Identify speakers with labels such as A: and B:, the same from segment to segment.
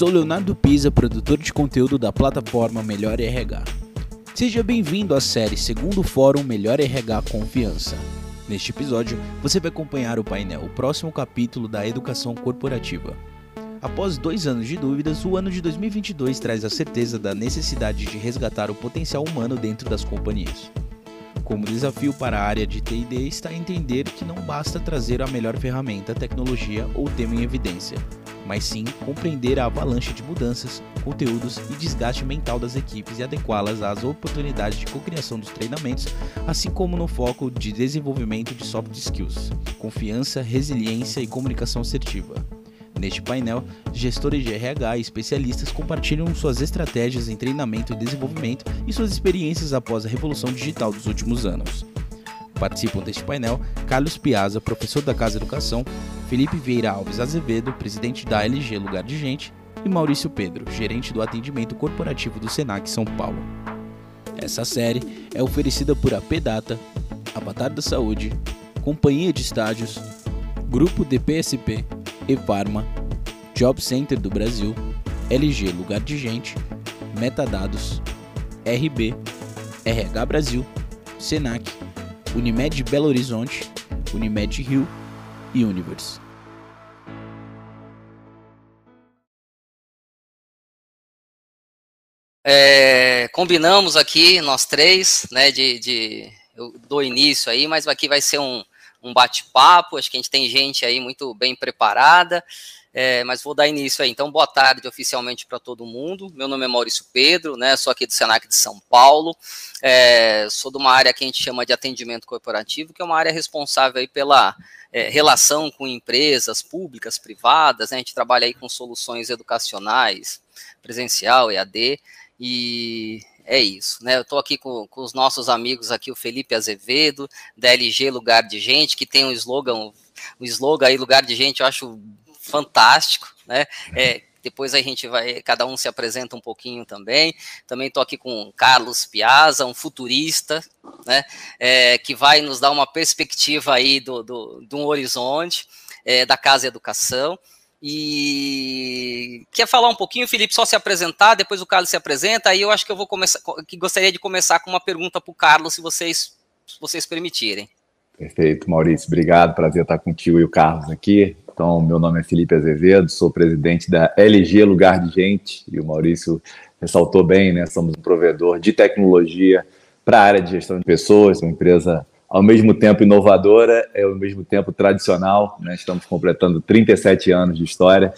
A: sou Leonardo Pisa, produtor de conteúdo da plataforma Melhor RH. Seja bem-vindo à série Segundo Fórum Melhor RH Confiança. Neste episódio, você vai acompanhar o painel, o próximo capítulo da educação corporativa. Após dois anos de dúvidas, o ano de 2022 traz a certeza da necessidade de resgatar o potencial humano dentro das companhias. Como desafio para a área de TD está entender que não basta trazer a melhor ferramenta, tecnologia ou tema em evidência, mas sim compreender a avalanche de mudanças, conteúdos e desgaste mental das equipes e adequá-las às oportunidades de cocriação dos treinamentos, assim como no foco de desenvolvimento de soft skills, confiança, resiliência e comunicação assertiva. Neste painel, gestores de RH e especialistas compartilham suas estratégias em treinamento e desenvolvimento e suas experiências após a revolução digital dos últimos anos. Participam deste painel Carlos Piazza, professor da Casa Educação, Felipe Vieira Alves Azevedo, presidente da LG Lugar de Gente, e Maurício Pedro, gerente do atendimento corporativo do Senac São Paulo. Essa série é oferecida por AP Data, Avatar da Saúde, Companhia de Estádios, Grupo DPSP, Efarma, Job Center do Brasil, LG Lugar de Gente, Metadados, RB, RH Brasil, Senac, Unimed Belo Horizonte, Unimed Rio e Universe.
B: É, combinamos aqui, nós três, né, de, de eu dou início aí, mas aqui vai ser um, um bate-papo, acho que a gente tem gente aí muito bem preparada, é, mas vou dar início aí. Então, boa tarde oficialmente para todo mundo. Meu nome é Maurício Pedro, né? Sou aqui do Senac de São Paulo. É, sou de uma área que a gente chama de atendimento corporativo, que é uma área responsável aí pela é, relação com empresas públicas, privadas. Né? A gente trabalha aí com soluções educacionais, presencial, EAD, e é isso, né? Eu estou aqui com, com, os nossos amigos aqui, o Felipe Azevedo, da LG Lugar de Gente, que tem um slogan, um slogan aí, Lugar de Gente, eu acho fantástico, né? É, depois a gente vai, cada um se apresenta um pouquinho também. Também estou aqui com Carlos Piazza, um futurista, né? É, que vai nos dar uma perspectiva aí do, do, um horizonte é, da Casa Educação. E quer falar um pouquinho, Felipe, só se apresentar, depois o Carlos se apresenta, aí eu acho que eu vou começar, que gostaria de começar com uma pergunta para o Carlos, se vocês, se vocês permitirem.
C: Perfeito, Maurício, obrigado, prazer estar contigo e o Carlos aqui. Então, meu nome é Felipe Azevedo, sou presidente da LG Lugar de Gente, e o Maurício ressaltou bem, né? Somos um provedor de tecnologia para a área de gestão de pessoas, uma empresa ao mesmo tempo inovadora, é ao mesmo tempo tradicional, né? Estamos completando 37 anos de história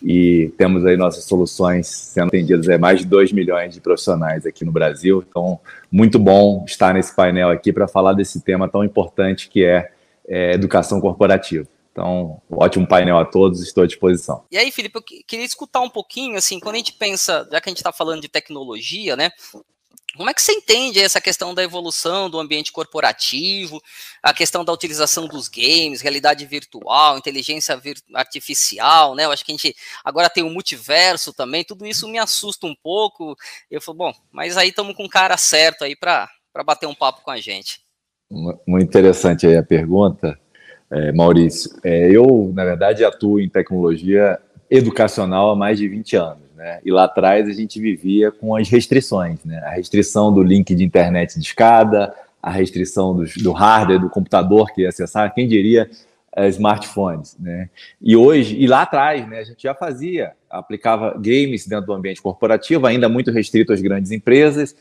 C: e temos aí nossas soluções sendo atendidas a mais de 2 milhões de profissionais aqui no Brasil. Então, muito bom estar nesse painel aqui para falar desse tema tão importante que é, é educação corporativa. Então, ótimo painel a todos, estou à disposição.
B: E aí, Felipe, eu queria escutar um pouquinho, assim, quando a gente pensa, já que a gente está falando de tecnologia, né? Como é que você entende essa questão da evolução do ambiente corporativo, a questão da utilização dos games, realidade virtual, inteligência artificial, né? Eu acho que a gente agora tem o multiverso também, tudo isso me assusta um pouco. Eu falo, bom, mas aí estamos com o cara certo aí para bater um papo com a gente.
C: Muito interessante aí a pergunta. É, Maurício, é, eu, na verdade, atuo em tecnologia educacional há mais de 20 anos. Né? E lá atrás a gente vivia com as restrições, né? a restrição do link de internet de escada, a restrição do, do hardware do computador que ia acessar, quem diria é, smartphones. Né? E hoje, e lá atrás, né, a gente já fazia, aplicava games dentro do ambiente corporativo, ainda muito restrito às grandes empresas,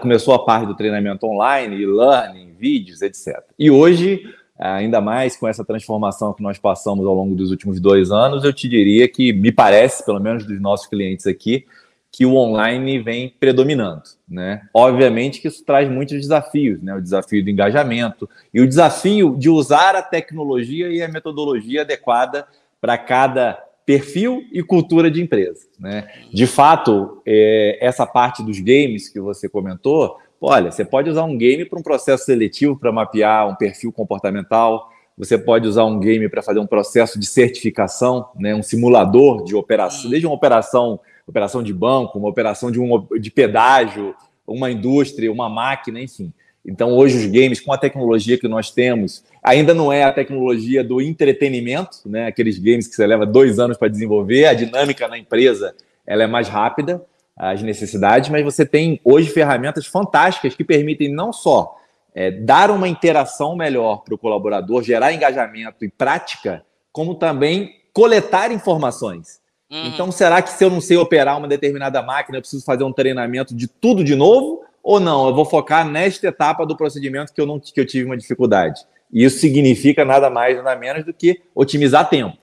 C: começou a parte do treinamento online, e-learning, vídeos, etc. E hoje ainda mais com essa transformação que nós passamos ao longo dos últimos dois anos, eu te diria que me parece, pelo menos dos nossos clientes aqui, que o online vem predominando, né? Obviamente que isso traz muitos desafios, né? O desafio do engajamento e o desafio de usar a tecnologia e a metodologia adequada para cada perfil e cultura de empresa, né? De fato, é, essa parte dos games que você comentou, Olha, você pode usar um game para um processo seletivo para mapear um perfil comportamental. Você pode usar um game para fazer um processo de certificação, né, um simulador de operação, desde uma operação, operação de banco, uma operação de, um, de pedágio, uma indústria, uma máquina, enfim. Então, hoje, os games, com a tecnologia que nós temos, ainda não é a tecnologia do entretenimento, né? aqueles games que você leva dois anos para desenvolver, a dinâmica na empresa ela é mais rápida, as necessidades, mas você tem hoje ferramentas fantásticas que permitem não só é, dar uma interação melhor para o colaborador, gerar engajamento e prática, como também coletar informações. Uhum. Então, será que se eu não sei operar uma determinada máquina, eu preciso fazer um treinamento de tudo de novo? Ou não, eu vou focar nesta etapa do procedimento que eu, não, que eu tive uma dificuldade? E isso significa nada mais, nada menos do que otimizar tempo.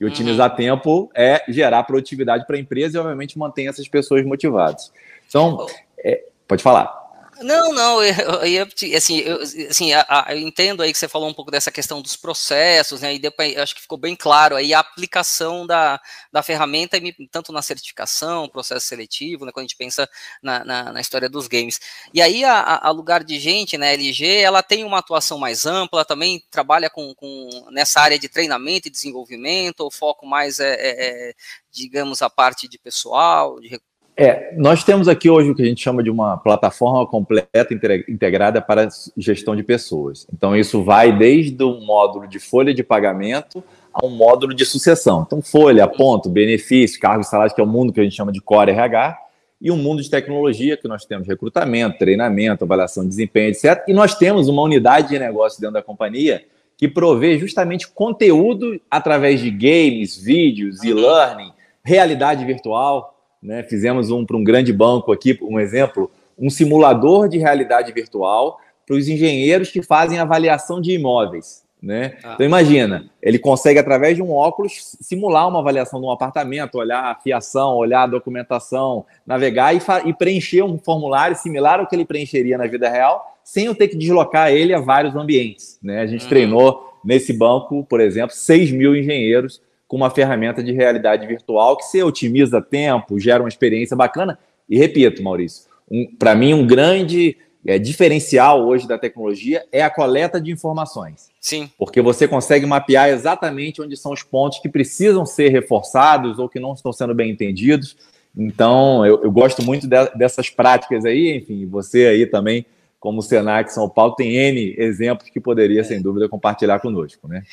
C: E otimizar uhum. tempo é gerar produtividade para a empresa e, obviamente, manter essas pessoas motivadas. Então, é, pode falar.
B: Não, não, eu, eu, assim, eu, assim eu entendo aí que você falou um pouco dessa questão dos processos, né, e depois, acho que ficou bem claro aí a aplicação da, da ferramenta, tanto na certificação, processo seletivo, né, quando a gente pensa na, na, na história dos games. E aí, a, a, lugar de gente, né, LG, ela tem uma atuação mais ampla, também trabalha com, com nessa área de treinamento e desenvolvimento, o foco mais é, é, é digamos, a parte de pessoal, de
C: é, nós temos aqui hoje o que a gente chama de uma plataforma completa integrada para gestão de pessoas. Então, isso vai desde o módulo de folha de pagamento a um módulo de sucessão. Então, folha, ponto, benefício, cargos e salários, que é o mundo que a gente chama de Core RH, e um mundo de tecnologia, que nós temos recrutamento, treinamento, avaliação de desempenho, etc. E nós temos uma unidade de negócio dentro da companhia que provê justamente conteúdo através de games, vídeos, e-learning, realidade virtual, né? Fizemos um para um grande banco aqui, um exemplo, um simulador de realidade virtual para os engenheiros que fazem avaliação de imóveis. Né? Ah. Então imagina, ele consegue através de um óculos simular uma avaliação de um apartamento, olhar a fiação, olhar a documentação, navegar e, e, preencher um formulário similar ao que ele preencheria na vida real, sem eu ter que deslocar ele a vários ambientes. Né? A gente uhum. treinou nesse banco, por exemplo, 6 mil engenheiros com uma ferramenta de realidade virtual que você otimiza tempo, gera uma experiência bacana. E repito, Maurício, um, para mim, um grande é, diferencial hoje da tecnologia é a coleta de informações.
B: Sim.
C: Porque você consegue mapear exatamente onde são os pontos que precisam ser reforçados ou que não estão sendo bem entendidos. Então, eu, eu gosto muito de, dessas práticas aí. Enfim, você aí também, como Senac São Paulo, tem N exemplos que poderia, sem dúvida, compartilhar conosco, né?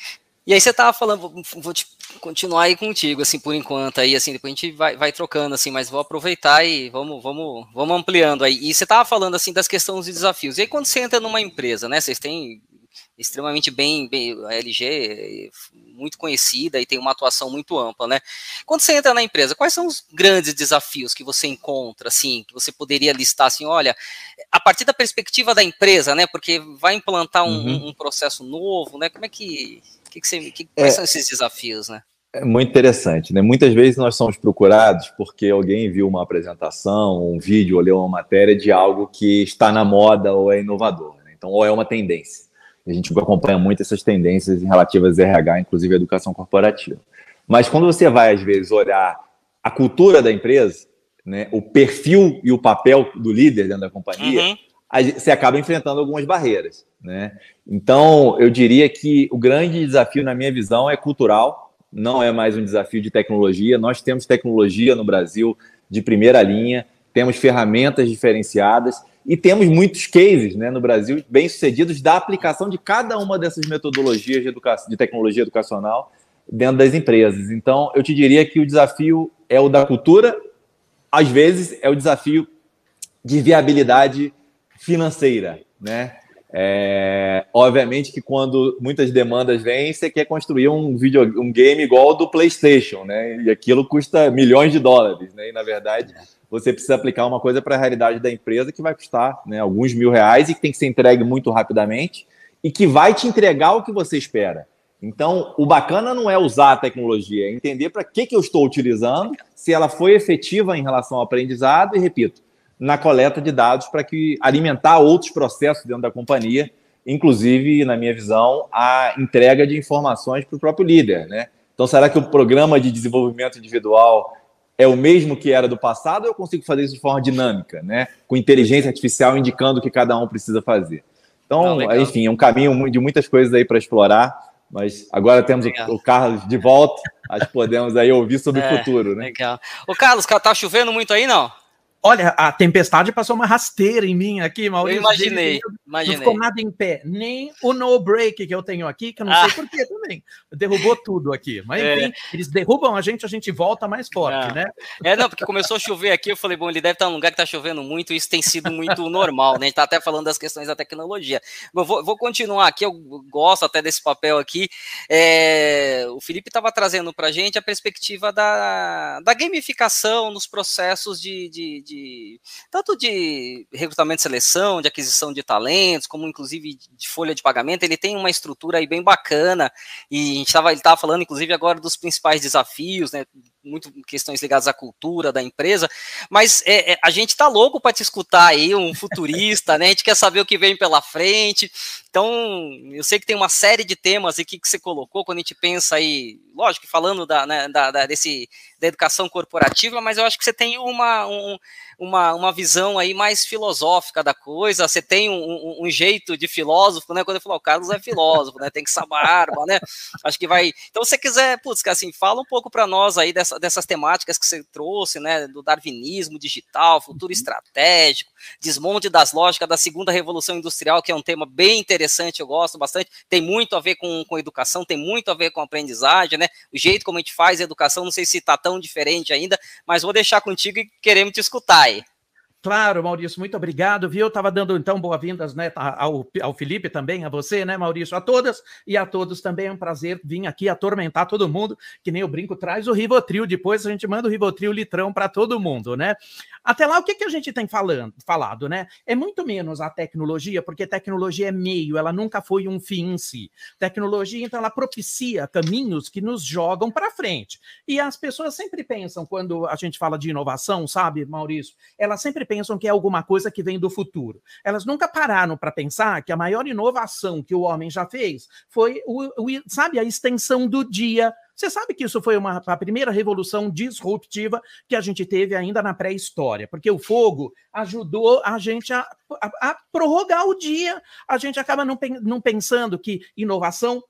B: E aí você tava falando, vou te continuar aí contigo, assim, por enquanto, aí, assim, depois a gente vai, vai trocando, assim, mas vou aproveitar e vamos, vamos, vamos ampliando aí. E você tava falando, assim, das questões e desafios. E aí quando você entra numa empresa, né, vocês têm extremamente bem, bem a LG muito conhecida e tem uma atuação muito ampla, né? Quando você entra na empresa, quais são os grandes desafios que você encontra, assim, que você poderia listar, assim, olha, a partir da perspectiva da empresa, né? Porque vai implantar um, uhum. um processo novo, né? Como é que que, que você, que, quais é, são esses desafios, né?
C: É muito interessante, né? Muitas vezes nós somos procurados porque alguém viu uma apresentação, um vídeo, ou leu uma matéria de algo que está na moda ou é inovador. Né? Então, ou é uma tendência. A gente acompanha muito essas tendências relativas a RH, inclusive a educação corporativa. Mas quando você vai, às vezes, olhar a cultura da empresa, né, o perfil e o papel do líder dentro da companhia, uhum. você acaba enfrentando algumas barreiras. Né? Então, eu diria que o grande desafio, na minha visão, é cultural, não é mais um desafio de tecnologia. Nós temos tecnologia no Brasil de primeira linha, temos ferramentas diferenciadas e temos muitos cases né, no Brasil bem-sucedidos da aplicação de cada uma dessas metodologias de, educação, de tecnologia educacional dentro das empresas. Então, eu te diria que o desafio é o da cultura, às vezes é o desafio de viabilidade financeira, né? É, obviamente que quando muitas demandas vêm, você quer construir um vídeo, um game igual ao do PlayStation, né? E aquilo custa milhões de dólares, né? E na verdade você precisa aplicar uma coisa para a realidade da empresa que vai custar né, alguns mil reais e que tem que ser entregue muito rapidamente e que vai te entregar o que você espera. Então, o bacana não é usar a tecnologia, é entender para que, que eu estou utilizando, se ela foi efetiva em relação ao aprendizado e, repito, na coleta de dados para que alimentar outros processos dentro da companhia, inclusive, na minha visão, a entrega de informações para o próprio líder. Né? Então, será que o programa de desenvolvimento individual é o mesmo que era do passado ou eu consigo fazer isso de forma dinâmica, né? com inteligência artificial indicando o que cada um precisa fazer? Então, ah, enfim, é um caminho de muitas coisas aí para explorar, mas agora temos o, o, Carlos de volta, acho que podemos aí ouvir sobre é, o futuro, né?
B: Legal. Ô, Carlos, tá chovendo muito aí, não?
D: Olha, a tempestade passou uma rasteira em mim aqui, Maurício.
B: Eu imaginei, imaginei.
D: Não ficou nada em pé, nem o no break que eu tenho aqui, que eu não ah. sei porquê também. Derrubou tudo aqui. Mas é. enfim, eles derrubam a gente, a gente volta mais forte, ah. né?
B: É, não, porque começou a chover aqui, eu falei, bom, ele deve estar num lugar que está chovendo muito, isso tem sido muito normal, né? A gente está até falando das questões da tecnologia. Vou, vou continuar aqui, eu gosto até desse papel aqui. É, o Felipe estava trazendo para a gente a perspectiva da, da gamificação nos processos de, de, de de tanto de recrutamento e seleção, de aquisição de talentos, como inclusive de folha de pagamento, ele tem uma estrutura aí bem bacana. E a gente estava ele estava falando, inclusive, agora dos principais desafios, né? Muito questões ligadas à cultura da empresa, mas é, é, a gente está louco para te escutar aí, um futurista, né? A gente quer saber o que vem pela frente. Então, eu sei que tem uma série de temas aqui que você colocou quando a gente pensa aí, lógico, falando da, né, da, da, desse, da educação corporativa, mas eu acho que você tem uma, um, uma, uma visão aí mais filosófica da coisa, você tem um, um, um jeito de filósofo, né? Quando eu falo, o Carlos é filósofo, né? Tem que saber barba, né? Acho que vai. Então, se você quiser, putz, assim, fala um pouco para nós aí dessa, dessas temáticas que você trouxe, né? Do darwinismo digital, futuro uhum. estratégico, desmonte das lógicas da segunda revolução industrial, que é um tema bem interessante interessante, eu gosto bastante. Tem muito a ver com, com educação, tem muito a ver com aprendizagem, né? O jeito como a gente faz a educação, não sei se está tão diferente ainda, mas vou deixar contigo e queremos te escutar aí.
D: Claro, Maurício, muito obrigado, viu? Eu estava dando então boas-vindas né, ao, ao Felipe também, a você, né, Maurício, a todas e a todos também. É um prazer vir aqui atormentar todo mundo, que nem o brinco traz o Rivotril, depois a gente manda o Rivotril litrão para todo mundo, né? Até lá, o que, que a gente tem falando, falado, né? É muito menos a tecnologia, porque tecnologia é meio, ela nunca foi um fim em si. Tecnologia, então, ela propicia caminhos que nos jogam para frente. E as pessoas sempre pensam, quando a gente fala de inovação, sabe, Maurício? Elas sempre pensam que é alguma coisa que vem do futuro. Elas nunca pararam para pensar que a maior inovação que o homem já fez foi, o, o, sabe, a extensão do dia você sabe que isso foi uma, a primeira revolução disruptiva que a gente teve ainda na pré-história, porque o fogo ajudou a gente a, a, a, prorrogar o dia. A gente acaba não, não pensando que inovação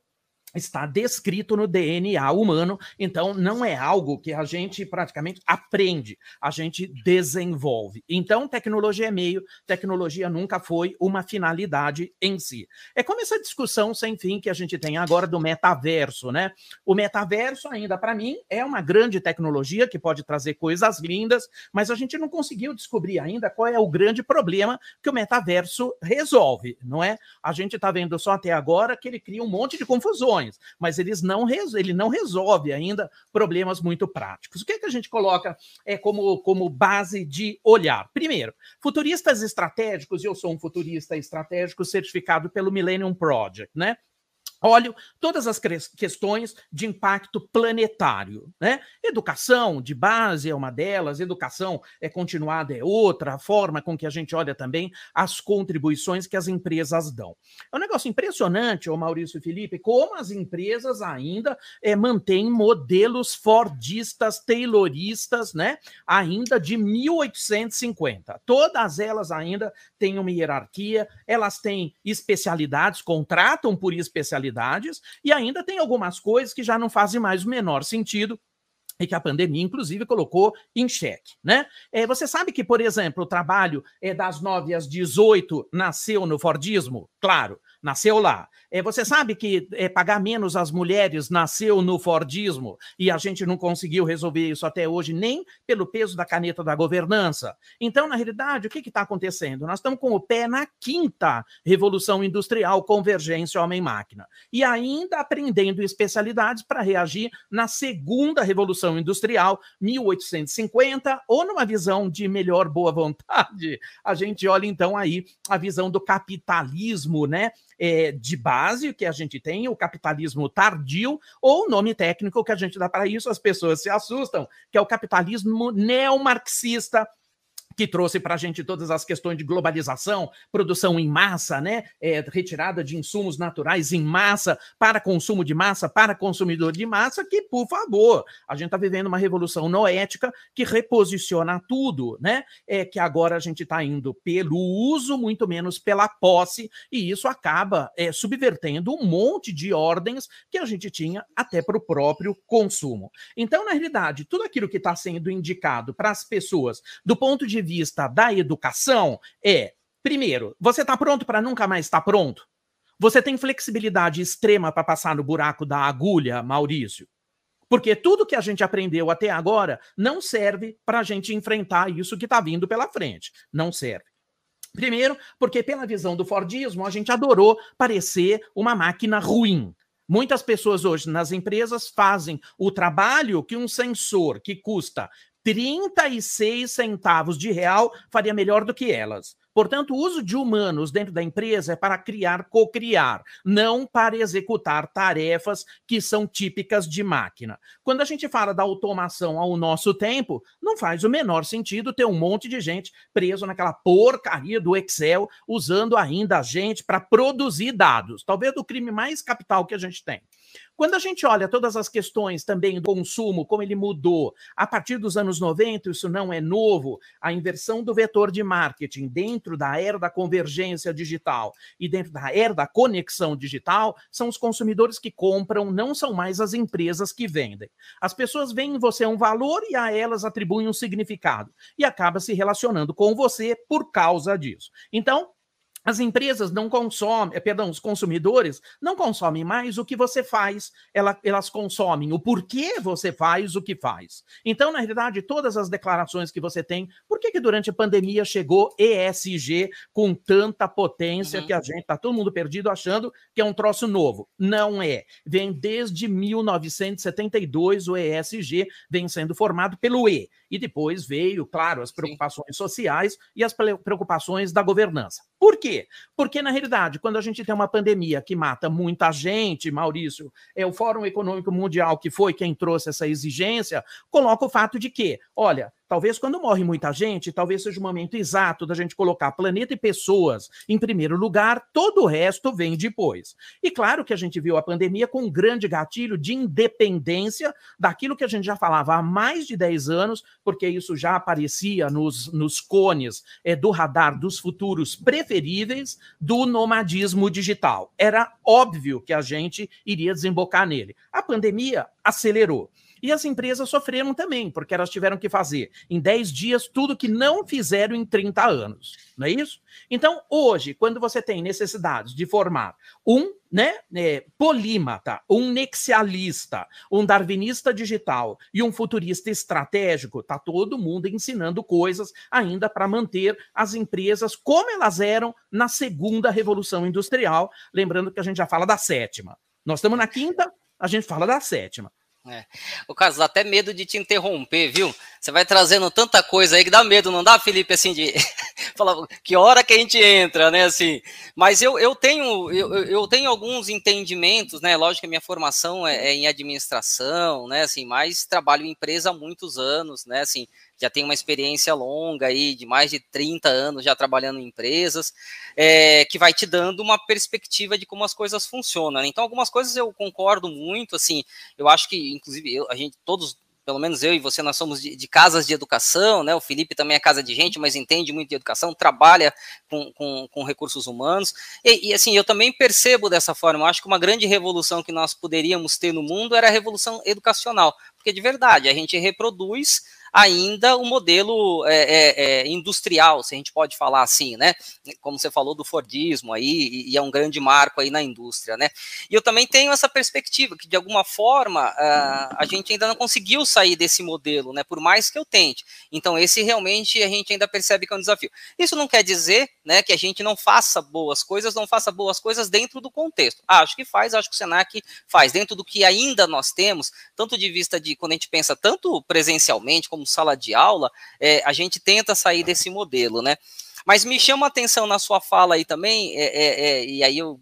D: está descrito no DNA humano, então não é algo que a gente praticamente aprende, a gente desenvolve. Então, tecnologia é meio, tecnologia nunca foi uma finalidade em si. É como essa discussão sem fim que a gente tem agora do metaverso, né? O metaverso ainda para mim é uma grande tecnologia que pode trazer coisas lindas, mas a gente não conseguiu descobrir ainda qual é o grande problema que o metaverso resolve, não é? A gente está vendo só até agora que ele cria um monte de confusões mas eles não ele não resolve ainda problemas muito práticos. O que, é que a gente coloca é, como, como base de olhar? Primeiro, futuristas estratégicos, e eu sou um futurista estratégico certificado pelo Millennium Project, né? Olho todas as questões de impacto planetário. Né? Educação de base é uma delas, educação é continuada é outra, a forma com que a gente olha também as contribuições que as empresas dão. É um negócio impressionante, o Maurício Felipe, como as empresas ainda é, mantêm modelos fordistas, tayloristas, né? ainda de 1850. Todas elas ainda têm uma hierarquia, elas têm especialidades, contratam por especialidade e ainda tem algumas coisas que já não fazem mais o menor sentido e que a pandemia, inclusive, colocou em xeque, né? É, você sabe que, por exemplo, o trabalho é, das 9 às 18 nasceu no Fordismo? Claro, nasceu lá. É, você sabe que é, pagar menos às mulheres nasceu no Fordismo e a gente não conseguiu resolver isso até hoje, nem pelo peso da caneta da governança. Então, na realidade, o que está acontecendo? Nós estamos com o pé na quinta revolução industrial, convergência homem-máquina, e ainda aprendendo especialidades para reagir na segunda revolução industrial, 1850, ou numa visão de melhor boa vontade. A gente olha então aí a visão do capitalismo, né? É, de base que a gente tem, o capitalismo tardio, ou o nome técnico que a gente dá para isso, as pessoas se assustam, que é o capitalismo neomarxista que trouxe para a gente todas as questões de globalização, produção em massa, né? É, retirada de insumos naturais em massa para consumo de massa, para consumidor de massa, que, por favor, a gente está vivendo uma revolução noética que reposiciona tudo, né? É que agora a gente está indo pelo uso, muito menos pela posse, e isso acaba é, subvertendo um monte de ordens que a gente tinha até para o próprio consumo. Então, na realidade, tudo aquilo que está sendo indicado para as pessoas do ponto de vista da educação, é, primeiro, você está pronto para nunca mais estar tá pronto? Você tem flexibilidade extrema para passar no buraco da agulha, Maurício? Porque tudo que a gente aprendeu até agora não serve para a gente enfrentar isso que está vindo pela frente. Não serve. Primeiro, porque pela visão do Fordismo, a gente adorou parecer uma máquina ruim. Muitas pessoas hoje nas empresas fazem o trabalho que um sensor que custa 36 centavos de real faria melhor do que elas. Portanto, o uso de humanos dentro da empresa é para criar, co-criar, não para executar tarefas que são típicas de máquina. Quando a gente fala da automação ao nosso tempo, não faz o menor sentido ter um monte de gente preso naquela porcaria do Excel, usando ainda a gente para produzir dados. Talvez o crime mais capital que a gente tem. Quando a gente olha todas as questões também do consumo, como ele mudou a partir dos anos 90, isso não é novo, a inversão do vetor de marketing dentro da era da convergência digital e dentro da era da conexão digital, são os consumidores que compram, não são mais as empresas que vendem. As pessoas veem em você um valor e a elas atribuem um significado e acaba se relacionando com você por causa disso. Então, as empresas não consomem, eh, perdão, os consumidores não consomem mais o que você faz, elas consomem o porquê você faz o que faz. Então, na realidade, todas as declarações que você tem, por que, que durante a pandemia chegou ESG com tanta potência uhum. que a gente está todo mundo perdido achando que é um troço novo? Não é. Vem desde 1972 o ESG vem sendo formado pelo E. E depois veio, claro, as preocupações Sim. sociais e as preocupações da governança. Por quê? Porque, na realidade, quando a gente tem uma pandemia que mata muita gente, Maurício, é o Fórum Econômico Mundial, que foi quem trouxe essa exigência, coloca o fato de que, olha, Talvez quando morre muita gente, talvez seja o momento exato da gente colocar planeta e pessoas em primeiro lugar, todo o resto vem depois. E claro que a gente viu a pandemia com um grande gatilho de independência daquilo que a gente já falava há mais de 10 anos, porque isso já aparecia nos, nos cones é, do radar dos futuros preferíveis do nomadismo digital. Era óbvio que a gente iria desembocar nele. A pandemia acelerou. E as empresas sofreram também, porque elas tiveram que fazer em 10 dias tudo que não fizeram em 30 anos. Não é isso? Então, hoje, quando você tem necessidade de formar um né, é, polímata, um nexialista, um darwinista digital e um futurista estratégico, está todo mundo ensinando coisas ainda para manter as empresas como elas eram na segunda revolução industrial. Lembrando que a gente já fala da sétima. Nós estamos na quinta, a gente fala da sétima.
B: É. O Carlos, até medo de te interromper, viu? Você vai trazendo tanta coisa aí que dá medo, não dá, Felipe, assim, de falar que hora que a gente entra, né, assim. Mas eu, eu tenho eu, eu tenho alguns entendimentos, né, lógico que a minha formação é, é em administração, né, assim, mas trabalho em empresa há muitos anos, né, assim, já tem uma experiência longa aí, de mais de 30 anos já trabalhando em empresas, é, que vai te dando uma perspectiva de como as coisas funcionam. Né? Então, algumas coisas eu concordo muito, assim, eu acho que, inclusive, eu, a gente, todos pelo menos eu e você, nós somos de, de, casas de educação, né? O Felipe também é casa de gente, mas entende muito de educação, trabalha com, com, com recursos humanos. E, e, assim, eu também percebo dessa forma. Eu acho que uma grande revolução que nós poderíamos ter no mundo era a revolução educacional, porque de verdade a gente reproduz ainda o modelo é, é, é, industrial, se a gente pode falar assim, né? Como você falou do Fordismo aí, e, é um grande marco aí na indústria, né? E eu também tenho essa perspectiva que, de alguma forma, a, a gente ainda não conseguiu sair desse modelo, né? Por mais que eu tente. Então, esse realmente a gente ainda percebe que é um desafio. Isso não quer dizer, né, que a gente não faça boas coisas, não faça boas coisas dentro do contexto. Ah, acho que faz, acho que o Senac faz, dentro do que ainda nós temos, tanto de vista de quando a gente pensa tanto presencialmente como como sala de aula, é, a gente tenta sair desse modelo, né? Mas me chama a atenção na sua fala aí também, é, é, é e aí eu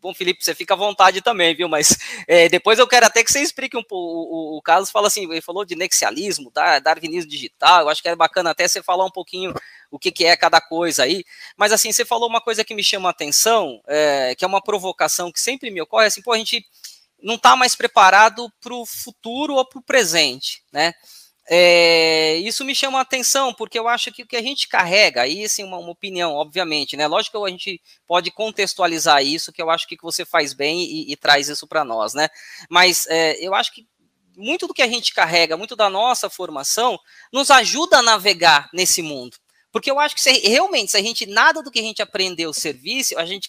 B: bom, Felipe, você fica à vontade também, viu? Mas é, depois eu quero até que você explique um pouco. O, o, Carlos fala assim, ele falou de nexialismo, tá? darwinismo digital. Eu acho que é bacana até você falar um pouquinho o que, que é cada coisa aí. Mas assim, você falou uma coisa que me chama a atenção, é, que é uma provocação que sempre me ocorre, assim, pô, a gente não está mais preparado para o futuro ou para o presente, né? É, isso me chama a atenção, porque eu acho que o que a gente carrega, aí assim, uma, uma, opinião, obviamente, né? Lógico que a gente pode contextualizar isso, que eu acho que você faz bem e, e traz isso para nós, né? Mas é, eu acho que muito do que a gente carrega, muito da nossa formação, nos ajuda a navegar nesse mundo. Porque eu acho que se, realmente, se a gente nada do que a gente aprendeu serviço, a gente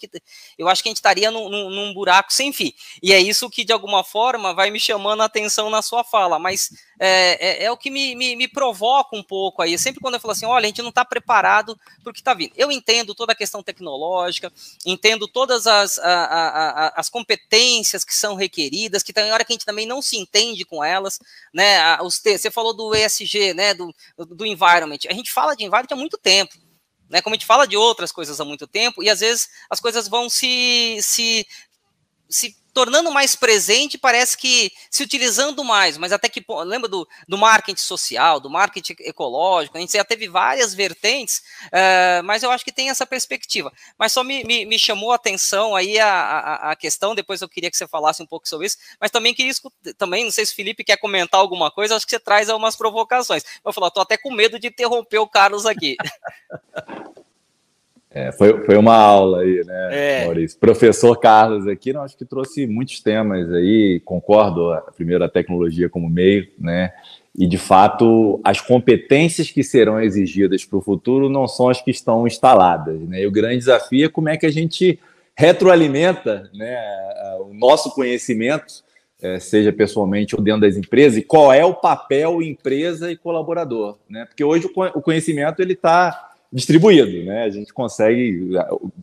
B: eu acho que a gente estaria num, num, buraco sem fim. E é isso que, de alguma forma, vai me chamando a atenção na sua fala. Mas é, é, é o que me, me, me, provoca um pouco aí. Sempre quando eu falo assim, olha, a gente não está preparado para o que está vindo. Eu entendo toda a questão tecnológica, entendo todas as, a, a, a, as competências que são requeridas, que tem hora que a gente também não se entende com elas, né? Os, você falou do ESG, né? Do, do environment. A gente fala de environment há muito tempo. Né, como a gente fala de outras coisas há muito tempo, e às vezes as coisas vão se, se, se tornando mais presente, parece que se utilizando mais, mas até que lembra do, do marketing social, do marketing ecológico, a gente já teve várias vertentes, uh, mas eu acho que tem essa perspectiva. Mas só me, me, me chamou a atenção aí a, a, a, questão, depois eu queria que você falasse um pouco sobre isso, mas também queria também, não sei se o Felipe quer comentar alguma coisa, acho que você traz algumas provocações. Eu vou falar, tô até com medo de interromper o Carlos aqui.
C: É, foi, foi uma aula aí, né, é. Maurício? Professor Carlos aqui, não, acho que trouxe muitos temas aí, concordo, primeiro a tecnologia como meio, né, e de fato as competências que serão exigidas para o futuro não são as que estão instaladas, né, e o grande desafio é como é que a gente retroalimenta, né, o nosso conhecimento, é, seja pessoalmente ou dentro das empresas, e qual é o papel empresa e colaborador, né, porque hoje o conhecimento ele está distribuído, né? A gente consegue,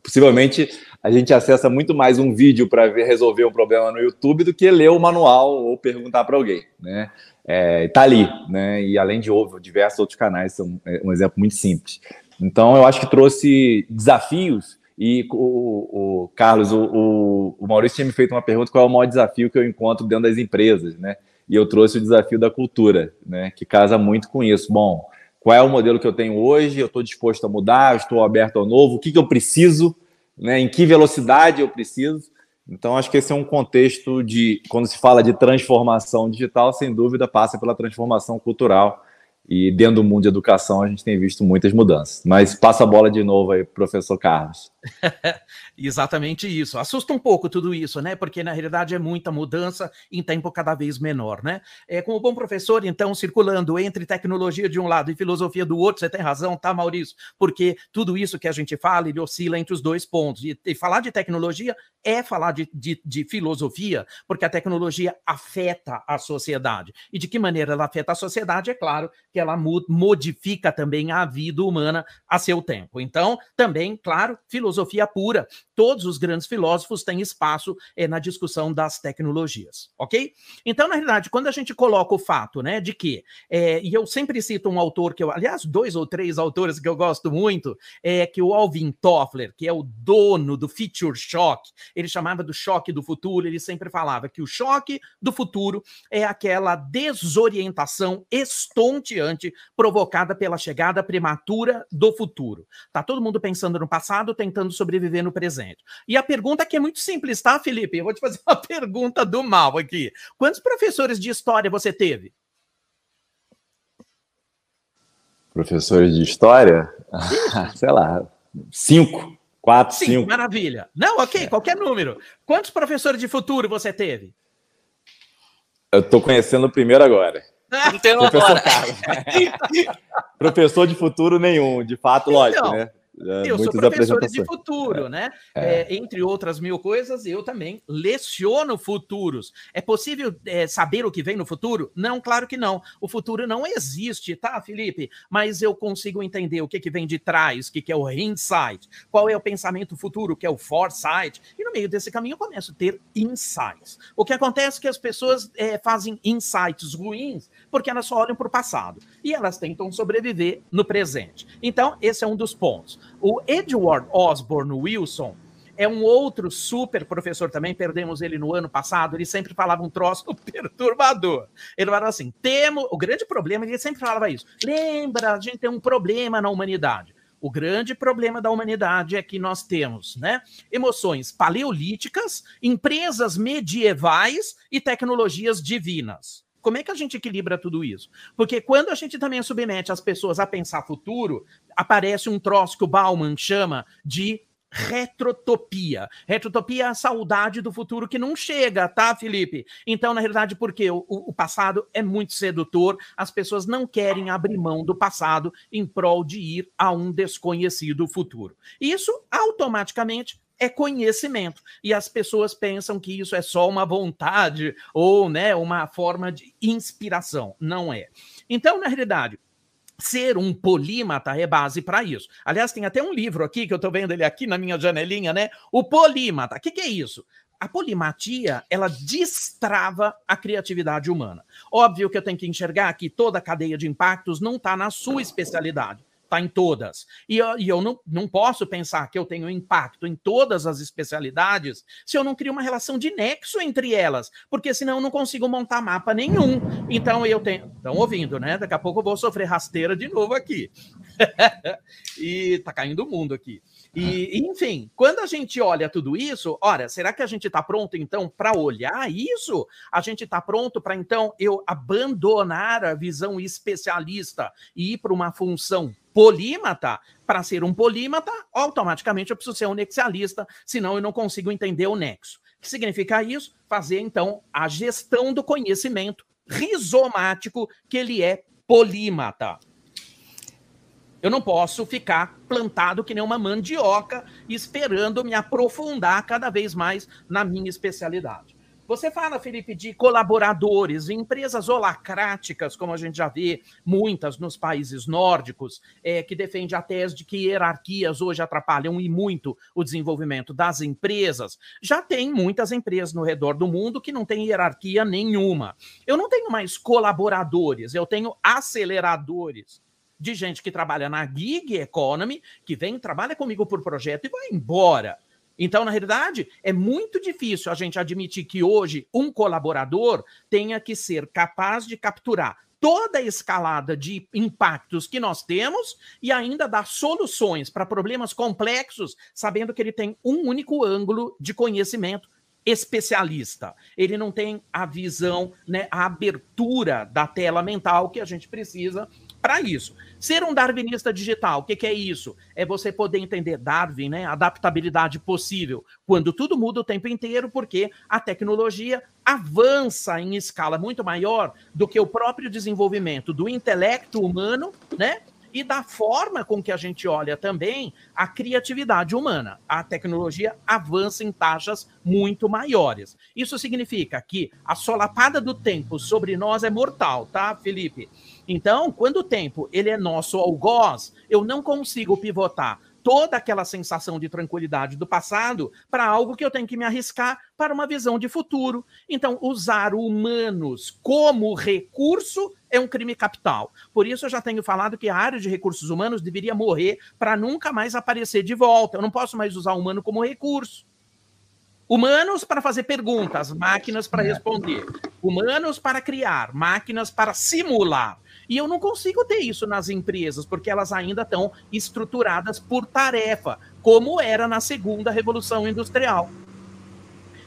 C: possivelmente, a gente acessa muito mais um vídeo para resolver um problema no YouTube do que ler o manual ou perguntar para alguém, né? É, tá ali, né? E além de outros, diversos outros canais, são é, um exemplo muito simples. Então, eu acho que trouxe desafios e o, o Carlos, o, o, Maurício tinha me feito uma pergunta: qual é o maior desafio que eu encontro dentro das empresas, né? E eu trouxe o desafio da cultura, né? Que casa muito com isso. Bom, qual é o modelo que eu tenho hoje, eu estou disposto a mudar, estou aberto ao novo, o que, que eu preciso, né, em que velocidade eu preciso. Então, acho que esse é um contexto de, quando se fala de transformação digital, sem dúvida passa pela transformação cultural e dentro do mundo de educação a gente tem visto muitas mudanças. Mas passa a bola de novo aí, professor Carlos.
D: Exatamente isso. Assusta um pouco tudo isso, né? Porque na realidade é muita mudança em tempo cada vez menor, né? É, como bom professor, então, circulando entre tecnologia de um lado e filosofia do outro, você tem razão, tá, Maurício? Porque tudo isso que a gente fala, ele oscila entre os dois pontos. E, e falar de tecnologia é falar de, de, de filosofia, porque a tecnologia afeta a sociedade. E de que maneira ela afeta a sociedade? É claro que ela modifica também a vida humana a seu tempo. Então, também, claro, filosofia pura. Todos os grandes filósofos têm espaço é, na discussão das tecnologias, ok? Então, na realidade, quando a gente coloca o fato, né, de que, é, e eu sempre cito um autor que eu, aliás, dois ou três autores que eu gosto muito, é que o Alvin Toffler, que é o dono do Future Shock, ele chamava do choque do futuro, ele sempre falava que o choque do futuro é aquela desorientação estonteante provocada pela chegada prematura do futuro. Tá todo mundo pensando no passado, tentando sobreviver no presente. E a pergunta aqui é muito simples, tá, Felipe? Eu vou te fazer uma pergunta do mal aqui. Quantos professores de história você teve?
C: Professores de história? Sei lá, cinco. Quatro, Sim, cinco.
D: Maravilha. Não, ok, é. qualquer número. Quantos professores de futuro você teve?
C: Eu estou conhecendo o primeiro agora.
B: Não tem
C: Professor Carlos. Professor de futuro nenhum, de fato, lógico, então, né?
D: É, eu sou professor de futuro, né? É. É, entre outras mil coisas, eu também leciono futuros. É possível é, saber o que vem no futuro? Não, claro que não. O futuro não existe, tá, Felipe? Mas eu consigo entender o que, que vem de trás, o que, que é o insight, qual é o pensamento futuro, que é o foresight. E no meio desse caminho eu começo a ter insights. O que acontece é que as pessoas é, fazem insights ruins porque elas só olham para o passado e elas tentam sobreviver no presente. Então, esse é um dos pontos. O Edward Osborne Wilson é um outro super professor também, perdemos ele no ano passado, ele sempre falava um troço perturbador. Ele falava assim: temos. O grande problema, ele sempre falava isso. Lembra, a gente tem um problema na humanidade. O grande problema da humanidade é que nós temos né, emoções paleolíticas, empresas medievais e tecnologias divinas. Como é que a gente equilibra tudo isso? Porque quando a gente também submete as pessoas a pensar futuro, aparece um troço que o Bauman chama de retrotopia. Retrotopia é a saudade do futuro que não chega, tá, Felipe? Então, na realidade, porque o, o passado é muito sedutor, as pessoas não querem abrir mão do passado em prol de ir a um desconhecido futuro. Isso automaticamente é conhecimento. E as pessoas pensam que isso é só uma vontade ou né, uma forma de inspiração. Não é. Então, na realidade, ser um polímata é base para isso. Aliás, tem até um livro aqui que eu estou vendo ele aqui na minha janelinha, né? O polímata. O que, que é isso? A polimatia, ela destrava a criatividade humana. Óbvio que eu tenho que enxergar que toda a cadeia de impactos não está na sua especialidade está em todas. E eu, e eu não, não posso pensar que eu tenho impacto em todas as especialidades se eu não crio uma relação de nexo entre elas, porque senão eu não consigo montar mapa nenhum. Então eu tenho. Estão ouvindo, né? Daqui a pouco eu vou sofrer rasteira de novo aqui. e tá caindo o mundo aqui. E, enfim, quando a gente olha tudo isso, olha, será que a gente está pronto então para olhar isso? A gente está pronto para então eu abandonar a visão especialista e ir para uma função polímata, para ser um polímata, automaticamente eu preciso ser um nexialista, senão eu não consigo entender o nexo. O que significa isso? Fazer, então, a gestão do conhecimento rizomático, que ele é polímata. Eu não posso ficar plantado que nem uma mandioca, esperando me aprofundar cada vez mais na minha especialidade. Você fala, Felipe, de colaboradores, empresas holacráticas, como a gente já vê muitas nos países nórdicos, é, que defende a tese de que hierarquias hoje atrapalham e muito o desenvolvimento das empresas. Já tem muitas empresas no redor do mundo que não têm hierarquia nenhuma. Eu não tenho mais colaboradores, eu tenho aceleradores de gente que trabalha na gig economy, que vem, trabalha comigo por projeto e vai embora. Então, na realidade, é muito difícil a gente admitir que hoje um colaborador tenha que ser capaz de capturar toda a escalada de impactos que nós temos e ainda dar soluções para problemas complexos, sabendo que ele tem um único ângulo de conhecimento especialista. Ele não tem a visão, né, a abertura da tela mental que a gente precisa para isso. Ser um darwinista digital, o que, que, é isso? É você poder entender Darwin, né? Adaptabilidade possível, quando tudo muda o tempo inteiro, porque a tecnologia avança em escala muito maior do que o próprio desenvolvimento do intelecto humano, né? e da forma com que a gente olha também a criatividade humana. A tecnologia avança em taxas muito maiores. Isso significa que a solapada do tempo sobre nós é mortal, tá, Felipe? Então, quando o tempo ele é nosso algoz, eu não consigo pivotar toda aquela sensação de tranquilidade do passado para algo que eu tenho que me arriscar para uma visão de futuro. Então, usar humanos como recurso é um crime capital. Por isso, eu já tenho falado que a área de recursos humanos deveria morrer para nunca mais aparecer de volta. Eu não posso mais usar o humano como recurso. Humanos para fazer perguntas, máquinas para responder. Humanos para criar, máquinas para simular. E eu não consigo ter isso nas empresas, porque elas ainda estão estruturadas por tarefa, como era na segunda revolução industrial.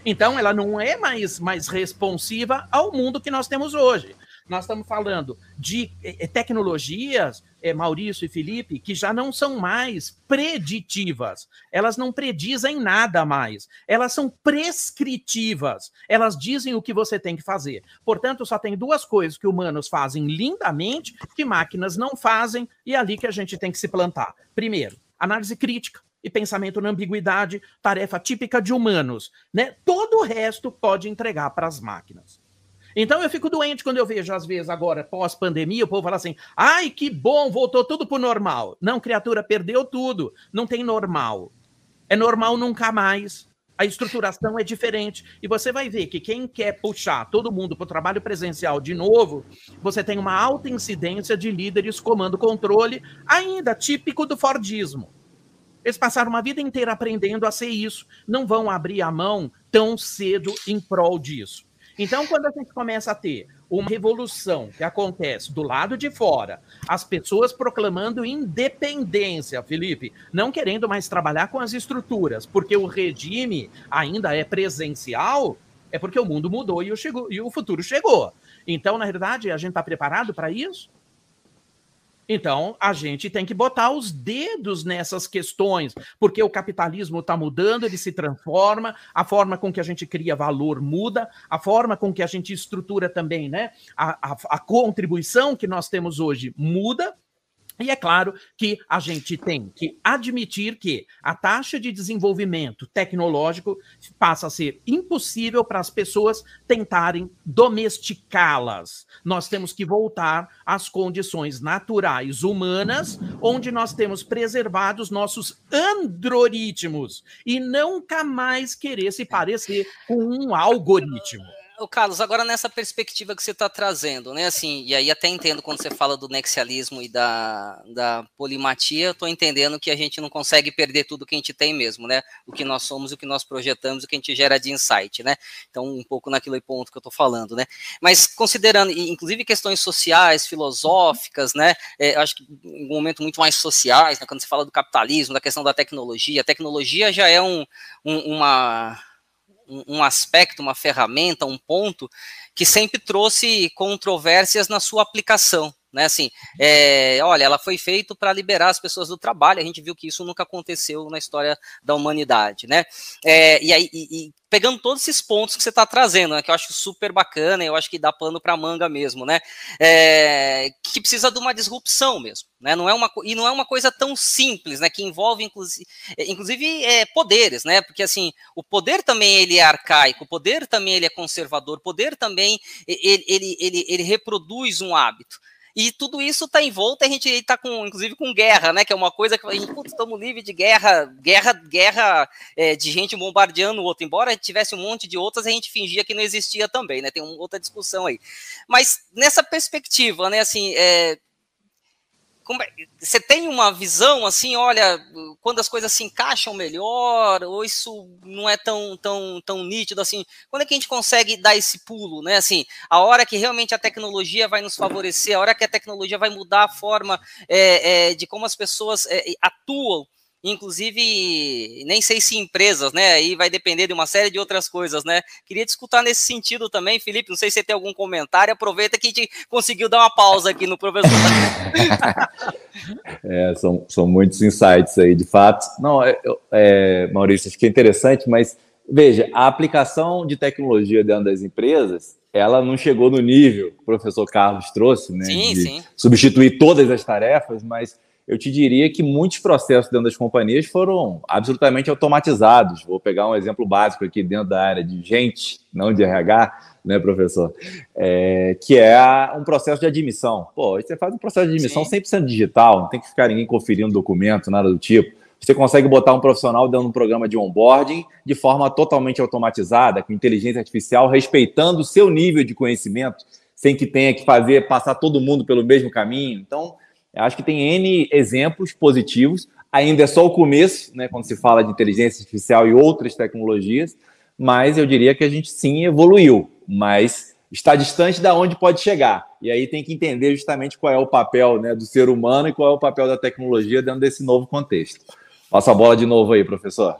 D: Então, ela não é mais, mais responsiva ao mundo que nós temos hoje. Nós estamos falando de é, tecnologias, é, Maurício e Felipe, que já não são mais preditivas. Elas não predizem nada mais. Elas são prescritivas. Elas dizem o que você tem que fazer. Portanto, só tem duas coisas que humanos fazem lindamente, que máquinas não fazem, e é ali que a gente tem que se plantar. Primeiro, análise crítica e pensamento na ambiguidade, tarefa típica de humanos. Né? Todo o resto pode entregar para as máquinas. Então eu fico doente quando eu vejo, às vezes, agora, pós-pandemia, o povo fala assim: ai, que bom, voltou tudo pro normal. Não, criatura, perdeu tudo. Não tem normal. É normal nunca mais. A estruturação é diferente. E você vai ver que quem quer puxar todo mundo para o trabalho presencial de novo, você tem uma alta incidência de líderes comando-controle, ainda típico do Fordismo. Eles passaram uma vida inteira aprendendo a ser isso, não vão abrir a mão tão cedo em prol disso. Então, quando a gente começa a ter uma revolução que acontece do lado de fora, as pessoas proclamando independência, Felipe, não querendo mais trabalhar com as estruturas, porque o regime ainda é presencial, é porque o mundo mudou e o, chegou, e o futuro chegou. Então, na verdade, a gente está preparado para isso? Então, a gente tem que botar os dedos nessas questões, porque o capitalismo está mudando, ele se transforma, a forma com que a gente cria valor muda, a forma com que a gente estrutura também, né? A, a, a contribuição que nós temos hoje muda, e é claro que a gente tem que admitir que a taxa de desenvolvimento tecnológico passa a ser impossível para as pessoas tentarem domesticá-las. Nós temos que voltar às condições naturais humanas, onde nós temos preservados nossos androritmos e nunca mais querer se parecer com um algoritmo.
B: O Carlos, agora nessa perspectiva que você está trazendo, né? Assim, e aí até entendo quando você fala do nexialismo e da, da polimatia, estou entendendo que a gente não consegue perder tudo que a gente tem mesmo, né? O que nós somos, o que nós projetamos, o que a gente gera de insight, né? Então, um pouco naquele ponto que eu estou falando, né? Mas considerando, inclusive, questões sociais, filosóficas, né? É, acho que um momento muito mais sociais, né? quando você fala do capitalismo, da questão da tecnologia, a tecnologia já é um, um uma um, aspecto, uma ferramenta, um ponto que sempre trouxe controvérsias na sua aplicação né? Assim, é, olha, ela foi feita para liberar as pessoas do trabalho. A gente viu que isso nunca aconteceu na história da humanidade, né? É, e aí, e, e pegando todos esses pontos que você está trazendo, né, que eu acho super bacana, eu acho que dá pano para manga mesmo, né? É, que precisa de uma disrupção mesmo, né? Não é uma e não é uma coisa tão simples, né? Que envolve inclusive, inclusive é, poderes, né? Porque assim, o poder também ele é arcaico, o poder também ele é conservador, o poder também ele, ele, ele, ele reproduz um hábito. E tudo isso está envolto, a gente está com, inclusive, com guerra, né? Que é uma coisa que a gente, putz, estamos livres de guerra, guerra, guerra é, de gente bombardeando o outro. Embora tivesse um monte de outras, a gente fingia que não existia também, né? Tem uma outra discussão aí. Mas nessa perspectiva, né? Assim, é, é, você tem uma visão assim, olha, quando as coisas se encaixam melhor, ou isso não é tão, tão, tão nítido assim? Quando é que a gente consegue dar esse pulo, né? Assim, a hora que realmente a tecnologia vai nos favorecer, a hora que a tecnologia vai mudar a forma é, é, de como as pessoas é, atuam inclusive, nem sei se empresas, né? Aí vai depender de uma série de outras coisas, né? Queria te escutar nesse sentido também, Felipe. Não sei se você tem algum comentário. Aproveita que a gente conseguiu dar uma pausa aqui no professor.
C: é, são, são muitos insights aí, de fato. Não, é, é, Maurício, acho que é interessante, mas veja, a aplicação de tecnologia dentro das empresas ela não chegou no nível que o professor Carlos trouxe, né?
B: Sim,
C: de
B: sim.
C: substituir todas as tarefas, mas eu te diria que muitos processos dentro das companhias foram absolutamente automatizados. Vou pegar um exemplo básico aqui dentro da área de gente, não de RH, né, professor? É, que é um processo de admissão. Pô, você faz um processo de admissão Sim. 100% digital, não tem que ficar ninguém conferindo documento, nada do tipo. Você consegue botar um profissional dentro de um programa de onboarding de forma totalmente automatizada, com inteligência artificial, respeitando o seu nível de conhecimento, sem que tenha que fazer passar todo mundo pelo mesmo caminho. Então, acho que tem N exemplos positivos. Ainda é só o começo, né, quando se fala de inteligência artificial e outras tecnologias, mas eu diria que a gente sim evoluiu, mas está distante da onde pode chegar. E aí tem que entender justamente qual é o papel né, do ser humano e qual é o papel da tecnologia dentro desse novo contexto. Passa a bola de novo aí, professor.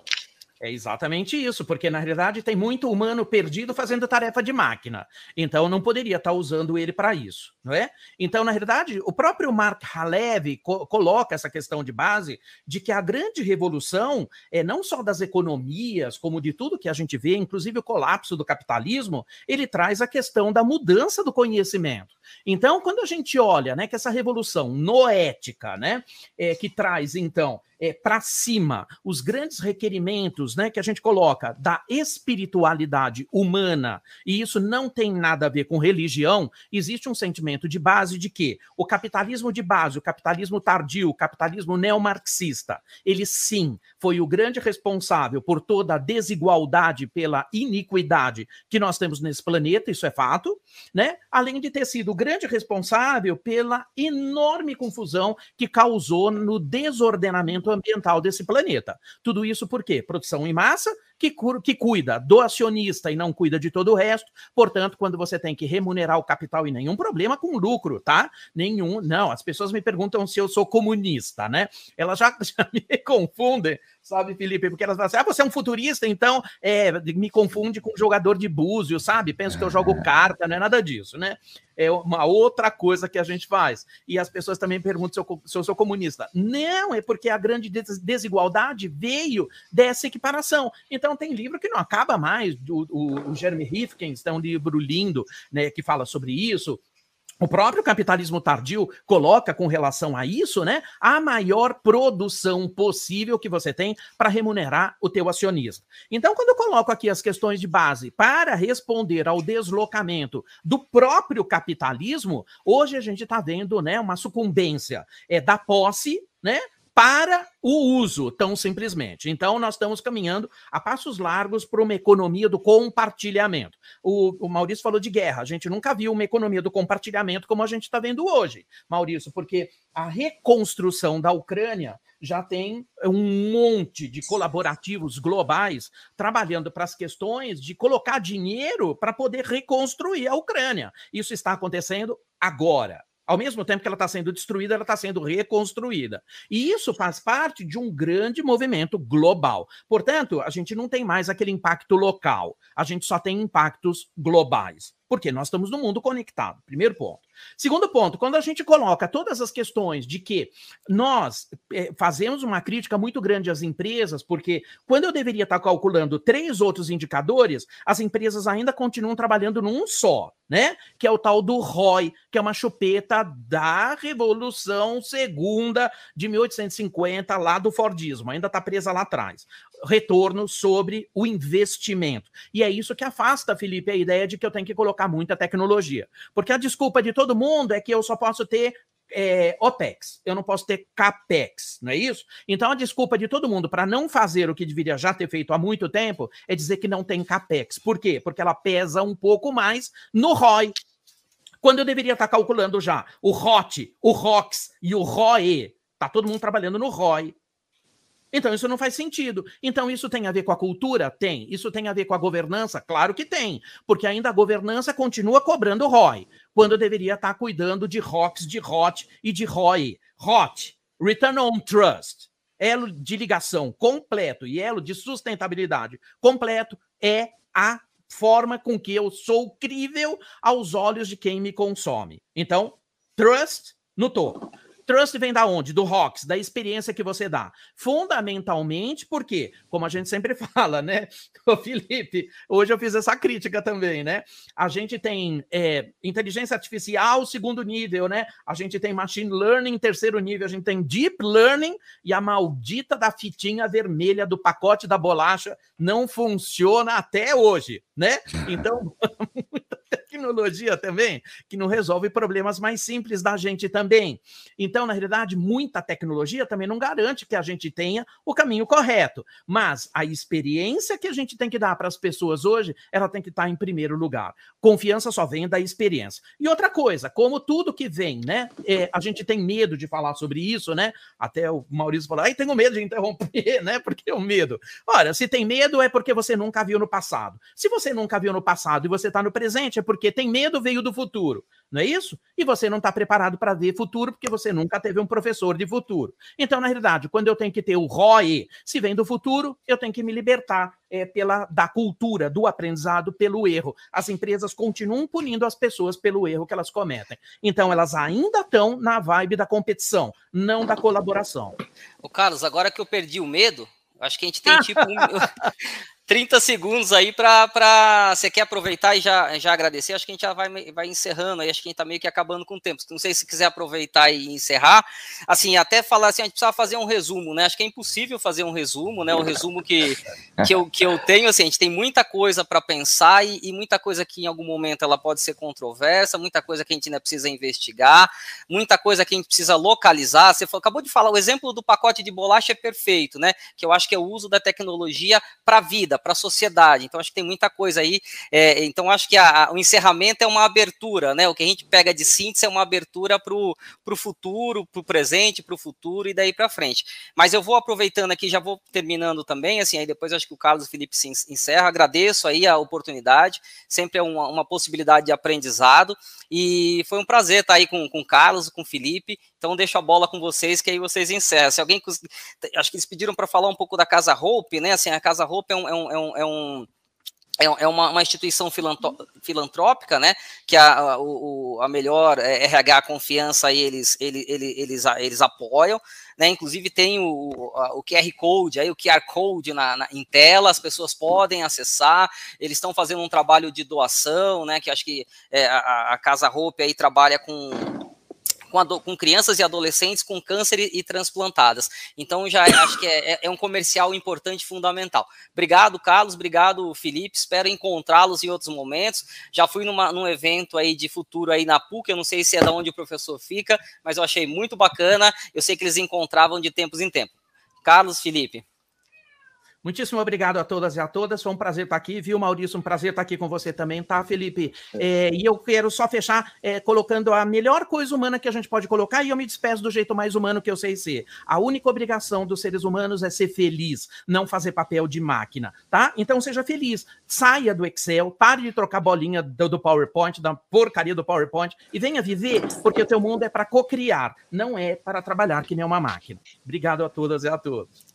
D: É exatamente isso, porque na realidade tem muito humano perdido fazendo tarefa de máquina. Então não poderia estar usando ele para isso, não é? Então, na realidade, o próprio Mark Halev co coloca essa questão de base de que a grande revolução é não só das economias, como de tudo que a gente vê, inclusive o colapso do capitalismo, ele traz a questão da mudança do conhecimento. Então, quando a gente olha, né, que essa revolução noética, né, é, que traz então é, para cima. Os grandes requerimentos né, que a gente coloca da espiritualidade humana, e isso não tem nada a ver com religião, existe um sentimento de base de que o capitalismo de base, o capitalismo tardio, o capitalismo neomarxista, ele sim foi o grande responsável por toda a desigualdade, pela iniquidade que nós temos nesse planeta, isso é fato, né? Além de ter sido o grande responsável pela enorme confusão que causou no desordenamento ambiental desse planeta. Tudo isso por quê? Produção em massa, que, que cuida do acionista e não cuida de todo o resto. Portanto, quando você tem que remunerar o capital e nenhum problema com lucro, tá? Nenhum. Não, as pessoas me perguntam se eu sou comunista, né? Elas já, já me confundem sabe, Felipe? Porque elas falam assim: ah, você é um futurista, então é, me confunde com jogador de búzio, sabe? Penso que eu jogo carta, não é nada disso, né? É uma outra coisa que a gente faz. E as pessoas também perguntam se eu, se eu sou comunista. Não, é porque a grande desigualdade veio dessa equiparação. Então, tem livro que não acaba mais. O, o, o Jeremy Rifkin tem um livro lindo né, que fala sobre isso. O próprio capitalismo tardio coloca com relação a isso, né, a maior produção possível que você tem para remunerar o teu acionista. Então, quando eu coloco aqui as questões de base para responder ao deslocamento do próprio capitalismo, hoje a gente está vendo, né, uma sucumbência é da posse, né, para o uso, tão simplesmente. Então, nós estamos caminhando a passos largos para uma economia do compartilhamento. O, o, Maurício falou de guerra. A gente nunca viu uma economia do compartilhamento como a gente está vendo hoje, Maurício, porque a reconstrução da Ucrânia já tem um monte de colaborativos globais trabalhando para as questões de colocar dinheiro para poder reconstruir a Ucrânia. Isso está acontecendo agora. Ao mesmo tempo que ela está sendo destruída, ela está sendo reconstruída. E isso faz parte de um grande movimento global. Portanto, a gente não tem mais aquele impacto local, a gente só tem impactos globais. Porque nós estamos no mundo conectado. Primeiro ponto. Segundo ponto, quando a gente coloca todas as questões de que nós é, fazemos uma crítica muito grande às empresas, porque quando eu deveria estar calculando três outros indicadores, as empresas ainda continuam trabalhando num só, né? Que é o tal do ROI, que é uma chupeta da Revolução Segunda de 1850, lá do Fordismo, ainda está presa lá atrás retorno sobre o investimento. E é isso que afasta, Felipe, a ideia de que eu tenho que colocar muita tecnologia. Porque a desculpa de todo mundo é que eu só posso ter é, OPEX, eu não posso ter CAPEX, não é isso? Então a desculpa de todo mundo para não fazer o que deveria já ter feito há muito tempo é dizer que não tem CAPEX. Por quê? Porque ela pesa um pouco mais no ROI. Quando eu deveria estar calculando já o ROT, o ROX e o ROE. Tá todo mundo trabalhando no ROI. Então isso não faz sentido. Então isso tem a ver com a cultura? Tem. Isso tem a ver com a governança? Claro que tem. Porque ainda a governança continua cobrando ROI, quando deveria estar cuidando de ROX, de ROT e de ROI. ROT, Return on Trust, elo de ligação completo e elo de sustentabilidade completo é a forma com que eu sou crível aos olhos de quem me consome. Então, trust no topo. Trust vem da onde? Do Rocks, da experiência que você dá. Fundamentalmente, porque, como a gente sempre fala, né? O Felipe, hoje eu fiz essa crítica também, né? A gente tem é, inteligência artificial, segundo nível, né? A gente tem machine learning, terceiro nível, a gente tem deep learning e a maldita da fitinha vermelha do pacote da bolacha não funciona até hoje, né? Então, tecnologia também que não resolve problemas mais simples da gente também. Então, na realidade, muita tecnologia também não garante que a gente tenha o caminho correto, mas a experiência que a gente tem que dar para as pessoas hoje, ela tem que estar em primeiro lugar. Confiança só vem da experiência. E outra coisa, como tudo que vem, né? É, a gente tem medo de falar sobre isso, né? Até o Maurício falou, ai, tenho medo de interromper, né? Porque o medo. Olha, se tem medo é porque você nunca viu no passado. Se você nunca viu no passado e você está no presente, é porque tem medo veio do futuro não é isso? E você não está preparado para ver futuro porque você nunca teve um professor de futuro. Então, na realidade, quando eu tenho que ter o ROE, se vem do futuro, eu tenho que me libertar é, pela da cultura, do aprendizado pelo erro. As empresas continuam punindo as pessoas pelo erro que elas cometem. Então, elas ainda estão na vibe da competição, não da colaboração.
B: O Carlos, agora que eu perdi o medo, acho que a gente tem tipo um, 30 segundos aí para. Você quer aproveitar e já, já agradecer? Acho que a gente já vai, vai encerrando aí, acho que a gente está meio que acabando com o tempo. Não sei se quiser aproveitar e encerrar. Assim, até falar assim, a gente precisa fazer um resumo, né? Acho que é impossível fazer um resumo, né? O resumo que, que, eu, que eu tenho, assim, a gente tem muita coisa para pensar e, e, muita coisa que em algum momento ela pode ser controversa, muita coisa que a gente ainda precisa investigar, muita coisa que a gente precisa localizar. Você falou, acabou de falar, o exemplo do pacote de bolacha é perfeito, né? Que eu acho que é o uso da tecnologia para a vida vida, para a sociedade. Então, acho que tem muita coisa aí. É, então, acho que a, a, o encerramento é uma abertura, né? O que a gente pega de síntese é uma abertura para o futuro, para o presente, para o futuro e daí para frente. Mas eu vou aproveitando aqui, já vou terminando também, assim, aí depois acho que o Carlos Felipe se encerra. Agradeço aí a oportunidade, sempre é uma, uma possibilidade de aprendizado. E foi um prazer estar aí com, com o Carlos, com o Felipe Então deixo a bola com vocês, que aí vocês encerram. Se alguém. Acho que eles pediram para falar um pouco da Casa Hope, né? Assim, a Casa Hope é um, é um, é um é, é uma, uma, instituição filantrópica, né? Que a, o, a melhor RH confiança aí eles, eles, eles, eles apoiam, né? Inclusive tem o, o QR Code, aí o QR Code na, na, em tela, as pessoas podem acessar. Eles estão fazendo um trabalho de doação, né? Que acho que é, a, a Casa Roupa aí trabalha com com, com crianças e adolescentes com câncer e, e transplantadas. Então, já acho que é, é, é um comercial importante, fundamental. Obrigado, Carlos. Obrigado, Felipe. Espero encontrá-los em outros momentos. Já fui numa, num evento aí de futuro aí na PUC. Eu não sei se é da onde o professor fica, mas eu achei muito bacana. Eu sei que eles encontravam de tempos em tempos. Carlos, Felipe.
D: Muitíssimo obrigado a todas e a todas. Foi um prazer estar aqui, viu, Maurício? Um prazer estar aqui com você também, tá, Felipe? É, e eu quero só fechar é, colocando a melhor coisa humana que a gente pode colocar, e eu me despeço do jeito mais humano que eu sei ser. A única obrigação dos seres humanos é ser feliz, não fazer papel de máquina, tá? Então seja feliz. Saia do Excel, pare de trocar bolinha do, do PowerPoint, da porcaria do PowerPoint, e venha viver, porque o teu mundo é para cocriar, não é para trabalhar que nem uma máquina. Obrigado a todas e a todos.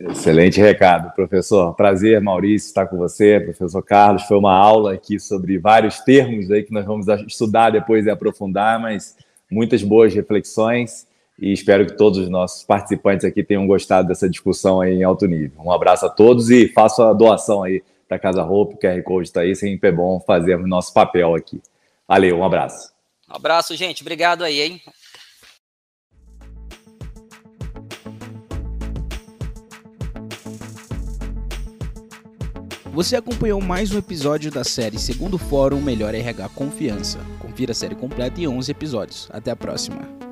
C: Excelente recado, professor. Prazer, Maurício, estar com você, professor Carlos. Foi uma aula aqui sobre vários termos aí que nós vamos estudar depois e aprofundar, mas muitas boas reflexões e espero que todos os nossos participantes aqui tenham gostado dessa discussão aí em alto nível. Um abraço a todos e faço a doação aí para Casa Roupa, o QR Code está aí, sempre é bom fazermos nosso papel aqui. Valeu, um abraço.
B: Um abraço, gente. Obrigado aí, hein?
A: Você acompanhou mais um episódio da série Segundo Fórum Melhor RH Confiança. Confira a série completa em 11 episódios. Até a próxima.